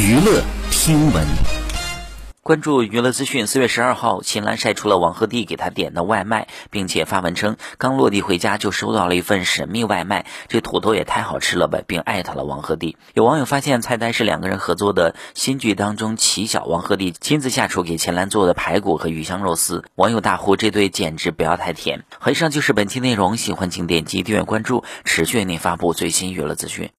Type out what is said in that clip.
娱乐听闻。关注娱乐资讯，四月十二号，秦岚晒出了王鹤棣给她点的外卖，并且发文称刚落地回家就收到了一份神秘外卖，这土豆也太好吃了吧，并艾特了王鹤棣。有网友发现菜单是两个人合作的新剧当中齐小王鹤棣亲自下厨给秦岚做的排骨和鱼香肉丝，网友大呼这对简直不要太甜。以上就是本期内容，喜欢请点击订阅关注，持续为您发布最新娱乐资讯。